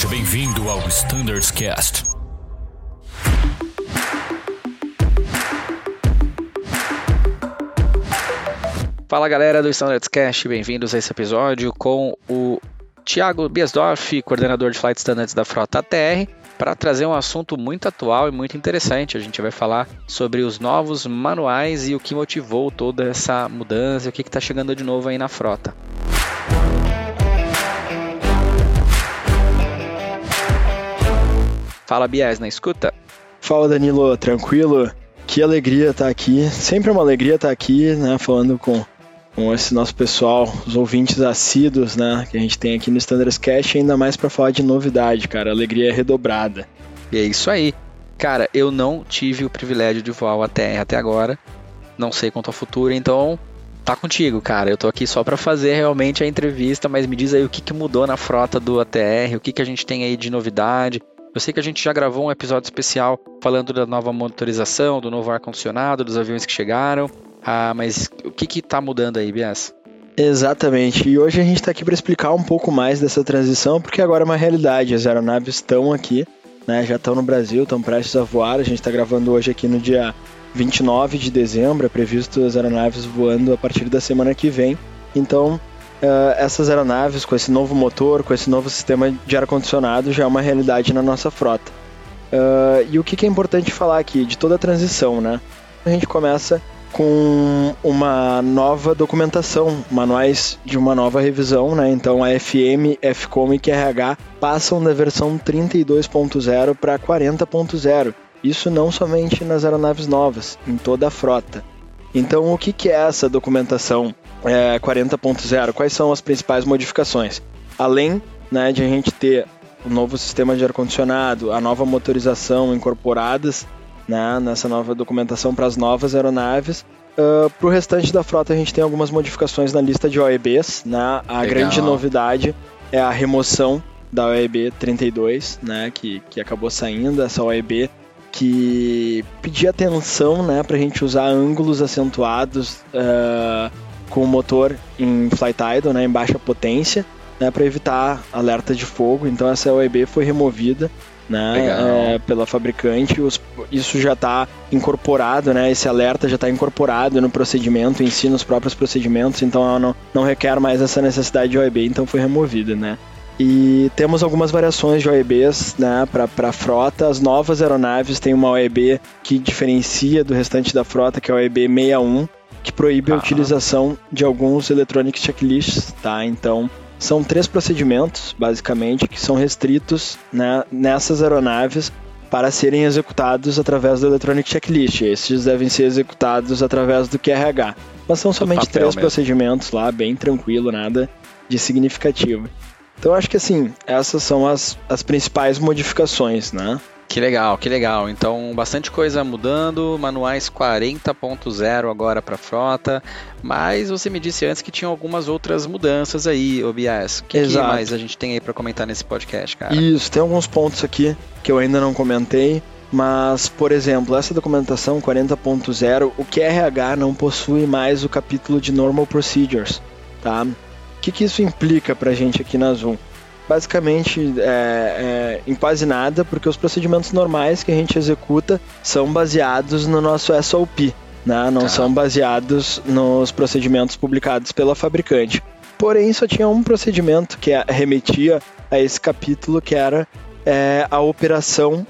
Seja bem-vindo ao Standards Cast. Fala galera do Standards Cast, bem-vindos a esse episódio com o Thiago Biesdorf, coordenador de Flight Standards da Frota ATR, para trazer um assunto muito atual e muito interessante. A gente vai falar sobre os novos manuais e o que motivou toda essa mudança, o que está chegando de novo aí na frota. Fala Bies, na escuta? Fala Danilo, tranquilo? Que alegria estar aqui, sempre uma alegria estar aqui, né, falando com, com esse nosso pessoal, os ouvintes assíduos, né, que a gente tem aqui no Standards Cash, ainda mais para falar de novidade, cara, alegria é redobrada. E é isso aí. Cara, eu não tive o privilégio de voar o ATR até agora, não sei quanto ao futuro, então tá contigo, cara. Eu tô aqui só para fazer realmente a entrevista, mas me diz aí o que, que mudou na frota do ATR, o que, que a gente tem aí de novidade, eu sei que a gente já gravou um episódio especial falando da nova motorização, do novo ar-condicionado, dos aviões que chegaram. Ah, mas o que está mudando aí, Bias? Exatamente. E hoje a gente está aqui para explicar um pouco mais dessa transição, porque agora é uma realidade. As aeronaves estão aqui, né, já estão no Brasil, estão prestes a voar. A gente está gravando hoje aqui no dia 29 de dezembro. É previsto as aeronaves voando a partir da semana que vem. Então, uh, essas aeronaves com esse novo motor, com esse novo sistema de ar-condicionado já é uma realidade na nossa frota. Uh, e o que, que é importante falar aqui de toda a transição, né? A gente começa com uma nova documentação, manuais de uma nova revisão, né? Então a FM, FCOM e QRH passam da versão 32.0 para 40.0. Isso não somente nas aeronaves novas, em toda a frota. Então o que, que é essa documentação é, 40.0, quais são as principais modificações? Além né, de a gente ter o novo sistema de ar-condicionado, a nova motorização incorporadas né, nessa nova documentação para as novas aeronaves, uh, para o restante da frota a gente tem algumas modificações na lista de OEBs. Né? A Legal. grande novidade é a remoção da OEB 32, né, que, que acabou saindo, essa OEB que pedia atenção né, para a gente usar ângulos acentuados uh, com o motor em flight idle, né, em baixa potência, né, para evitar alerta de fogo. Então essa OEB foi removida né, é, pela fabricante. Os, isso já está incorporado, né, esse alerta já está incorporado no procedimento em si, nos próprios procedimentos, então ela não, não requer mais essa necessidade de OEB, então foi removida. Né. E temos algumas variações de OEBs né, para a frota. As novas aeronaves têm uma OEB que diferencia do restante da frota, que é a OEB 61, que proíbe a utilização de alguns electronic checklists, tá? Então, são três procedimentos, basicamente, que são restritos né, nessas aeronaves para serem executados através do Electronic Checklist. Esses devem ser executados através do QRH. Mas são somente três mesmo. procedimentos lá, bem tranquilo, nada de significativo. Então acho que assim, essas são as, as principais modificações, né? Que legal, que legal. Então, bastante coisa mudando, manuais 40.0 agora para frota, mas você me disse antes que tinha algumas outras mudanças aí, OBS. O que, Exato. que mais a gente tem aí para comentar nesse podcast, cara? Isso, tem alguns pontos aqui que eu ainda não comentei, mas, por exemplo, essa documentação 40.0, o QRH não possui mais o capítulo de Normal Procedures, tá? O que, que isso implica para a gente aqui na Zoom? Basicamente é, é, em quase nada, porque os procedimentos normais que a gente executa são baseados no nosso SOP, né? não tá. são baseados nos procedimentos publicados pela fabricante. Porém, só tinha um procedimento que remetia a esse capítulo, que era é, a operação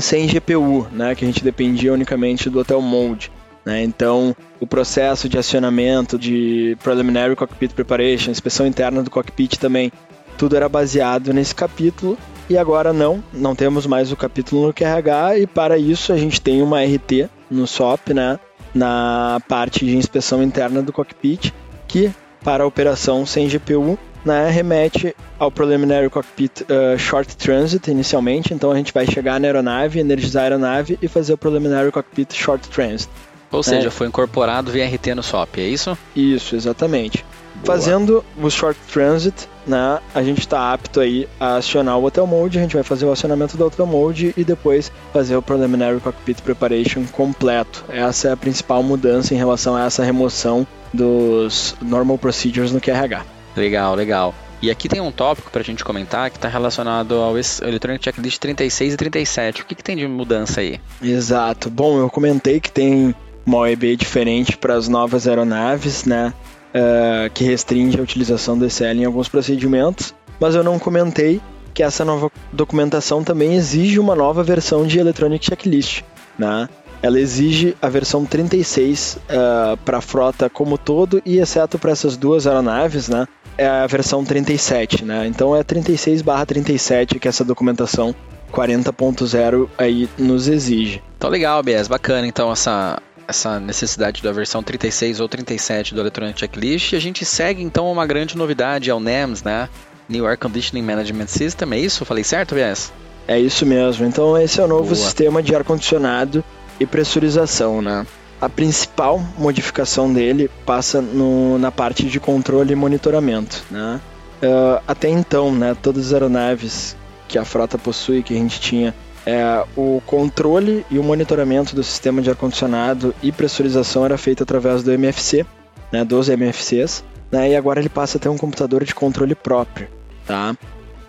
sem GPU, né? que a gente dependia unicamente do Hotel Mode. Né? Então, o processo de acionamento de Preliminary Cockpit Preparation, inspeção interna do cockpit também tudo era baseado nesse capítulo e agora não, não temos mais o capítulo no QRH e para isso a gente tem uma RT no SOP, né, na parte de inspeção interna do cockpit, que para a operação sem GPU né, remete ao Preliminary Cockpit uh, Short Transit inicialmente, então a gente vai chegar na aeronave, energizar a aeronave e fazer o Preliminary Cockpit Short Transit. Ou seja, é. foi incorporado via RT no SOP, é isso? Isso, exatamente. Fazendo o Short Transit, né, a gente está apto aí a acionar o Hotel Mode, a gente vai fazer o acionamento do Hotel Mode e depois fazer o Preliminary Cockpit Preparation completo. Essa é a principal mudança em relação a essa remoção dos Normal Procedures no QRH. Legal, legal. E aqui tem um tópico para a gente comentar que está relacionado ao Electronic Checklist 36 e 37. O que, que tem de mudança aí? Exato. Bom, eu comentei que tem uma OEB diferente para as novas aeronaves, né? Uh, que restringe a utilização do ECL em alguns procedimentos, mas eu não comentei que essa nova documentação também exige uma nova versão de Electronic Checklist, né? Ela exige a versão 36 uh, para a frota como todo e exceto para essas duas aeronaves, né? É a versão 37, né? Então é 36/37 que essa documentação 40.0 aí nos exige. Então legal, BS, bacana. Então essa essa necessidade da versão 36 ou 37 do Electronic Checklist. E a gente segue então uma grande novidade ao NEMS, né? New Air Conditioning Management System, é isso? Falei certo, BS? É isso mesmo. Então esse é o novo Boa. sistema de ar condicionado e pressurização, né? A principal modificação dele passa no, na parte de controle e monitoramento, né? Uh, até então, né, todas as aeronaves que a frota possui, que a gente tinha, é, o controle e o monitoramento do sistema de ar-condicionado e pressurização era feito através do MFC, né, dos MFCs, né, e agora ele passa a ter um computador de controle próprio, tá?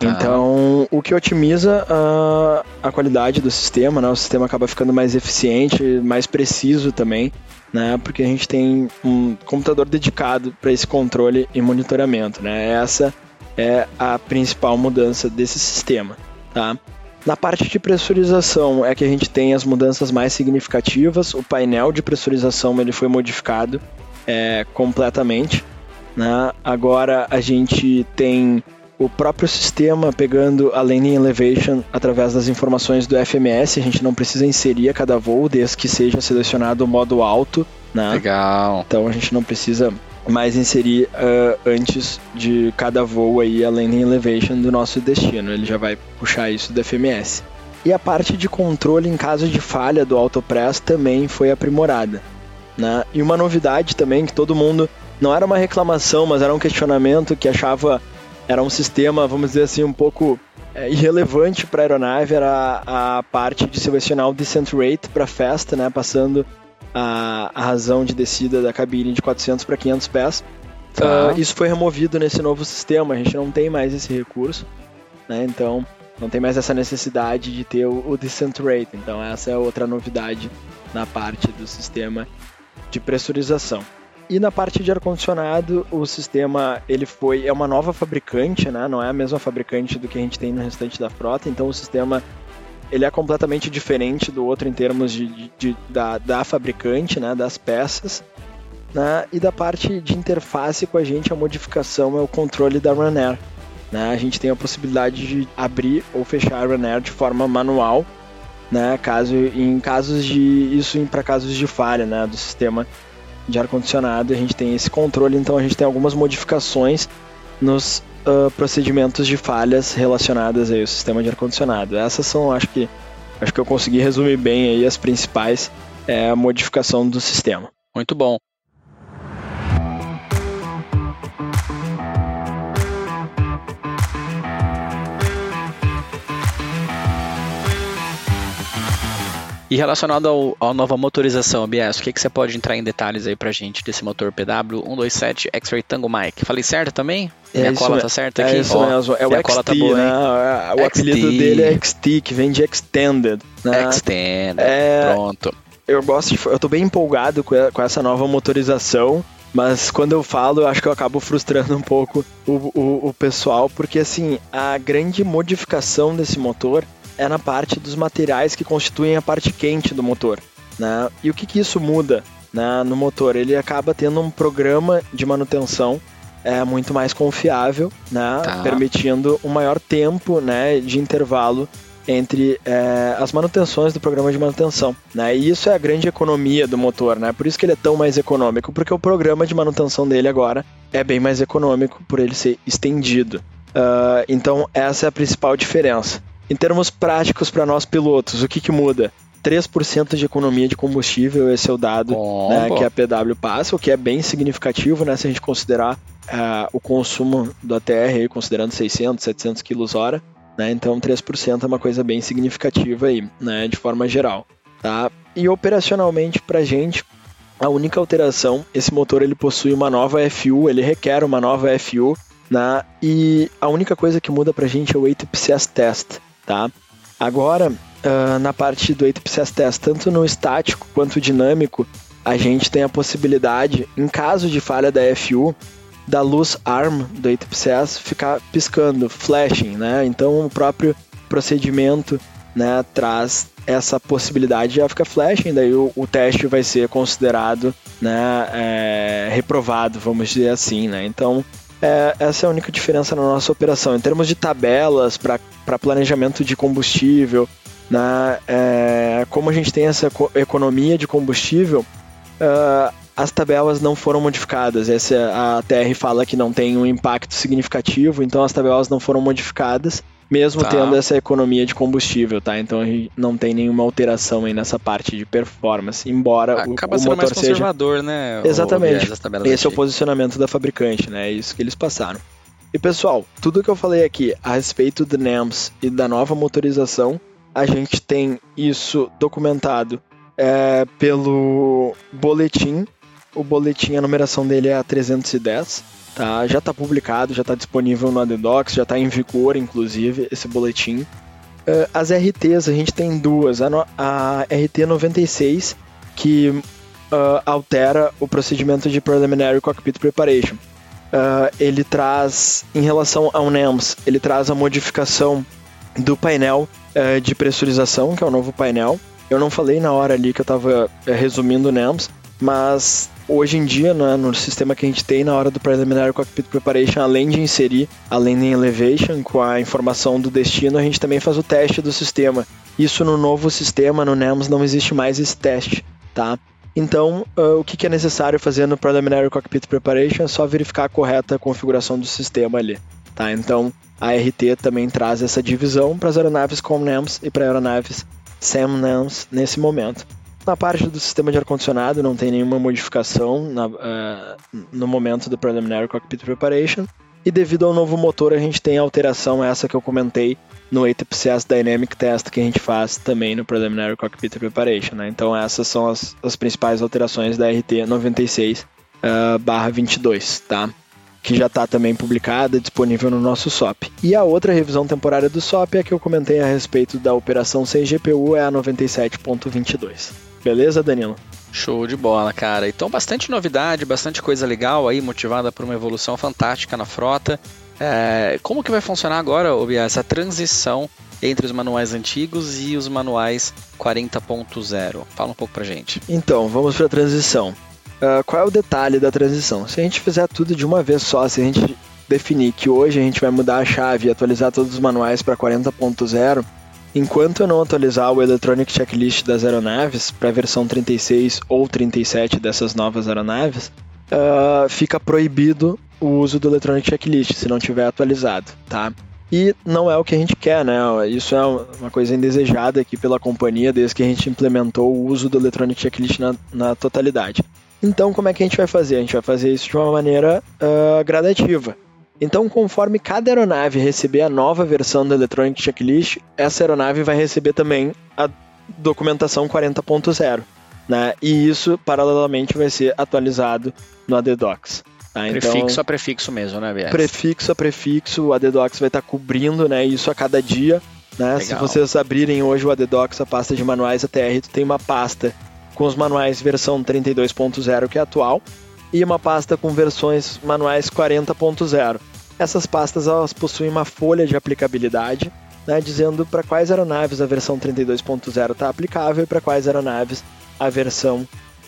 Tá. Então, o que otimiza a, a qualidade do sistema, né? O sistema acaba ficando mais eficiente, mais preciso também, né? Porque a gente tem um computador dedicado para esse controle e monitoramento, né? Essa é a principal mudança desse sistema, tá? Na parte de pressurização é que a gente tem as mudanças mais significativas. O painel de pressurização ele foi modificado é, completamente. Né? Agora a gente tem o próprio sistema pegando a landing elevation através das informações do FMS, a gente não precisa inserir a cada voo desde que seja selecionado o modo alto, né? Legal. Então a gente não precisa mais inserir uh, antes de cada voo aí a landing elevation do nosso destino, ele já vai puxar isso do FMS. E a parte de controle em caso de falha do AutoPress também foi aprimorada. Né? E uma novidade também que todo mundo não era uma reclamação, mas era um questionamento que achava era um sistema, vamos dizer assim, um pouco é, irrelevante para a aeronave, era a, a, parte de selecionar o descent rate para festa, né, passando a, a, razão de descida da cabine de 400 para 500 pés. Tá. Uh, isso foi removido nesse novo sistema, a gente não tem mais esse recurso, né, então não tem mais essa necessidade de ter o, o descent rate. Então essa é outra novidade na parte do sistema de pressurização. E na parte de ar-condicionado, o sistema ele foi é uma nova fabricante, né? Não é a mesma fabricante do que a gente tem no restante da frota, então o sistema ele é completamente diferente do outro em termos de, de, de da, da fabricante, né? Das peças. Né? E da parte de interface com a gente, a modificação é o controle da Runair. Né? A gente tem a possibilidade de abrir ou fechar a Runair de forma manual, né? Caso em casos de isso para casos de falha, né? Do sistema de ar-condicionado, a gente tem esse controle, então a gente tem algumas modificações nos uh, procedimentos de falhas relacionadas aí ao sistema de ar-condicionado. Essas são, acho que, acho que eu consegui resumir bem aí as principais é, modificação do sistema. Muito bom. E relacionado ao, à nova motorização, Bias, o que, que você pode entrar em detalhes aí pra gente desse motor PW127 X-Ray Tango Mike? Falei certo também? É Minha cola tá certa aqui? É isso mesmo. É o XT, cola tá boa, né? O apelido dele é XT, que vem de Extended. Né? Extended, é... pronto. Eu gosto de, eu tô bem empolgado com essa nova motorização. Mas quando eu falo, eu acho que eu acabo frustrando um pouco o, o, o pessoal, porque assim, a grande modificação desse motor é na parte dos materiais que constituem a parte quente do motor. Né? E o que, que isso muda né, no motor? Ele acaba tendo um programa de manutenção é, muito mais confiável, né, tá. permitindo um maior tempo né, de intervalo entre é, as manutenções do programa de manutenção. Né? E isso é a grande economia do motor, né? por isso que ele é tão mais econômico, porque o programa de manutenção dele agora é bem mais econômico por ele ser estendido. Uh, então, essa é a principal diferença. Em termos práticos para nós pilotos, o que, que muda? 3% de economia de combustível, esse é o dado né, que a PW passa, o que é bem significativo né, se a gente considerar uh, o consumo do ATR, considerando 600, 700 kWh. hora. Né, então 3% é uma coisa bem significativa aí, né, de forma geral. Tá? E operacionalmente para a gente, a única alteração, esse motor ele possui uma nova FU, ele requer uma nova FU Né? E a única coisa que muda pra gente é o ATPCS Test, tá? Agora, uh, na parte do ATPCS Test, tanto no estático quanto dinâmico, a gente tem a possibilidade, em caso de falha da FU, da luz ARM do ATPCS ficar piscando, flashing, né? Então o próprio procedimento né, traz essa possibilidade de já ficar flashing, daí o, o teste vai ser considerado né, é, reprovado, vamos dizer assim, né? Então é, essa é a única diferença na nossa operação. Em termos de tabelas para planejamento de combustível, né, é, como a gente tem essa economia de combustível, uh, as tabelas não foram modificadas. Essa, a TR fala que não tem um impacto significativo, então as tabelas não foram modificadas, mesmo tá. tendo essa economia de combustível, tá? Então a gente não tem nenhuma alteração aí nessa parte de performance, embora Acaba o, o motor mais conservador, seja... né? Exatamente. Esse é o posicionamento da fabricante, né? É isso que eles passaram. E pessoal, tudo que eu falei aqui a respeito do NEMS e da nova motorização, a gente tem isso documentado é, pelo boletim o boletim, a numeração dele é a 310, tá? Já está publicado, já está disponível no Adedocs, já está em vigor, inclusive, esse boletim. Uh, as RTs, a gente tem duas. A, no, a RT 96, que uh, altera o procedimento de Preliminary Cockpit Preparation. Uh, ele traz, em relação ao NEMS, ele traz a modificação do painel de pressurização, que é o novo painel. Eu não falei na hora ali que eu estava resumindo o NEMS, mas hoje em dia, né, no sistema que a gente tem na hora do Preliminary Cockpit Preparation, além de inserir a Landing Elevation com a informação do destino, a gente também faz o teste do sistema. Isso no novo sistema, no NEMS, não existe mais esse teste, tá? Então, uh, o que, que é necessário fazer no Preliminary Cockpit Preparation é só verificar a correta configuração do sistema ali, tá? Então, a RT também traz essa divisão para as aeronaves com NEMS e para aeronaves sem NEMS nesse momento. Na parte do sistema de ar-condicionado não tem nenhuma modificação na, uh, no momento do Preliminary Cockpit Preparation. E devido ao novo motor, a gente tem a alteração essa que eu comentei no ATPCS Dynamic Test que a gente faz também no Preliminary Cockpit Preparation. Né? Então essas são as, as principais alterações da RT 96 uh, 22, tá? que já está também publicada, disponível no nosso SOP. E a outra revisão temporária do SOP é que eu comentei a respeito da operação sem GPU, é a 97.22. Beleza, Danilo? Show de bola, cara. Então, bastante novidade, bastante coisa legal aí, motivada por uma evolução fantástica na frota. É, como que vai funcionar agora, Obia, essa transição entre os manuais antigos e os manuais 40.0? Fala um pouco pra gente. Então, vamos para a transição. Uh, qual é o detalhe da transição? Se a gente fizer tudo de uma vez só, se a gente definir que hoje a gente vai mudar a chave e atualizar todos os manuais para 40.0, Enquanto eu não atualizar o Electronic Checklist das aeronaves para a versão 36 ou 37 dessas novas aeronaves, uh, fica proibido o uso do Electronic Checklist se não tiver atualizado, tá? E não é o que a gente quer, né? Isso é uma coisa indesejada aqui pela companhia desde que a gente implementou o uso do Electronic Checklist na, na totalidade. Então, como é que a gente vai fazer? A gente vai fazer isso de uma maneira uh, gradativa. Então, conforme cada aeronave receber a nova versão do Electronic Checklist, essa aeronave vai receber também a documentação 40.0. Né? E isso, paralelamente, vai ser atualizado no ADDocs. Tá? Então, prefixo a prefixo mesmo, né, BS? Prefixo a prefixo, o ADDocs vai estar cobrindo né, isso a cada dia. Né? Se vocês abrirem hoje o ADDocs, a pasta de manuais ATR, tu tem uma pasta com os manuais versão 32.0, que é atual, e uma pasta com versões manuais 40.0. Essas pastas elas possuem uma folha de aplicabilidade, né, dizendo para quais aeronaves a versão 32.0 está aplicável e para quais aeronaves a versão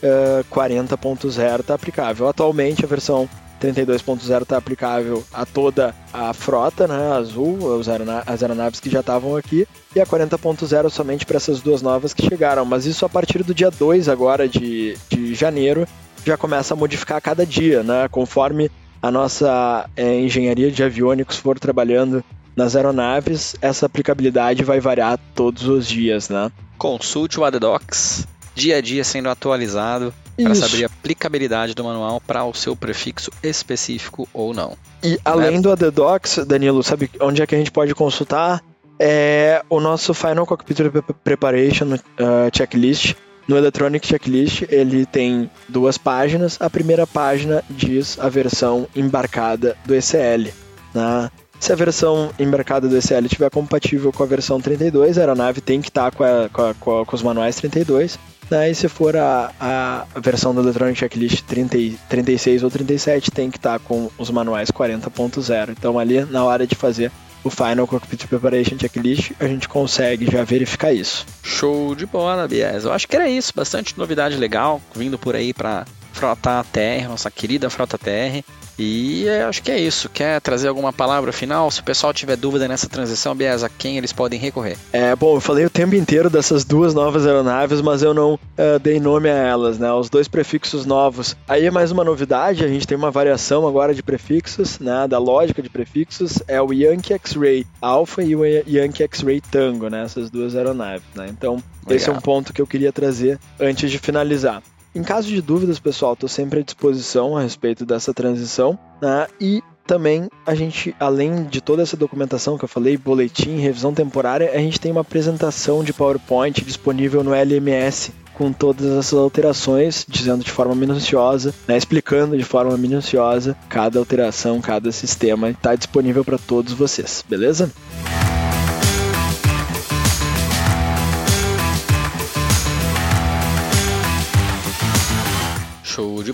uh, 40.0 está aplicável. Atualmente a versão 32.0 está aplicável a toda a frota, né, azul, as aeronaves que já estavam aqui, e a 40.0 somente para essas duas novas que chegaram. Mas isso a partir do dia 2 agora de, de janeiro já começa a modificar a cada dia, né, conforme a nossa é, engenharia de aviônicos for trabalhando nas aeronaves, essa aplicabilidade vai variar todos os dias, né? Consulte o ADDocs, dia a dia sendo atualizado para saber a aplicabilidade do manual para o seu prefixo específico ou não. E além do ADDocs, Danilo, sabe onde é que a gente pode consultar? É o nosso Final Cockpit Preparation uh, Checklist, no Electronic Checklist, ele tem duas páginas. A primeira página diz a versão embarcada do ECL. Né? Se a versão embarcada do ECL estiver compatível com a versão 32, a aeronave tem que estar com, a, com, a, com, os manuais 32. Né? E se for a, a versão do Electronic Checklist 30, 36 ou 37, tem que estar com os manuais 40.0. Então ali na hora de fazer o Final Cockpit Preparation Checklist, a gente consegue já verificar isso. Show de bola, Bias. Eu acho que era isso. Bastante novidade legal vindo por aí para Frota TR, nossa querida Frota TR. E acho que é isso. Quer trazer alguma palavra final? Se o pessoal tiver dúvida nessa transição, Bias, a quem eles podem recorrer? É, bom, eu falei o tempo inteiro dessas duas novas aeronaves, mas eu não uh, dei nome a elas, né? Os dois prefixos novos. Aí é mais uma novidade, a gente tem uma variação agora de prefixos, né? Da lógica de prefixos, é o Yankee X-Ray Alpha e o Yankee X-Ray Tango, né? Essas duas aeronaves, né? Então, Legal. esse é um ponto que eu queria trazer antes de finalizar. Em caso de dúvidas, pessoal, estou sempre à disposição a respeito dessa transição. Né? E também a gente, além de toda essa documentação que eu falei, boletim, revisão temporária, a gente tem uma apresentação de PowerPoint disponível no LMS com todas essas alterações, dizendo de forma minuciosa, né, explicando de forma minuciosa cada alteração, cada sistema, está disponível para todos vocês, beleza?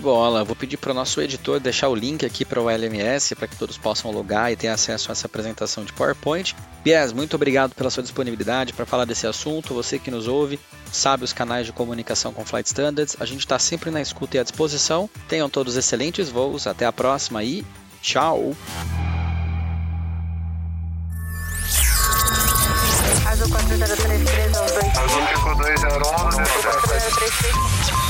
De bola. Vou pedir para o nosso editor deixar o link aqui para o LMS para que todos possam logar e ter acesso a essa apresentação de PowerPoint. Bias, muito obrigado pela sua disponibilidade para falar desse assunto. Você que nos ouve sabe os canais de comunicação com Flight Standards. A gente está sempre na escuta e à disposição. Tenham todos excelentes voos. Até a próxima e tchau! Azul 4033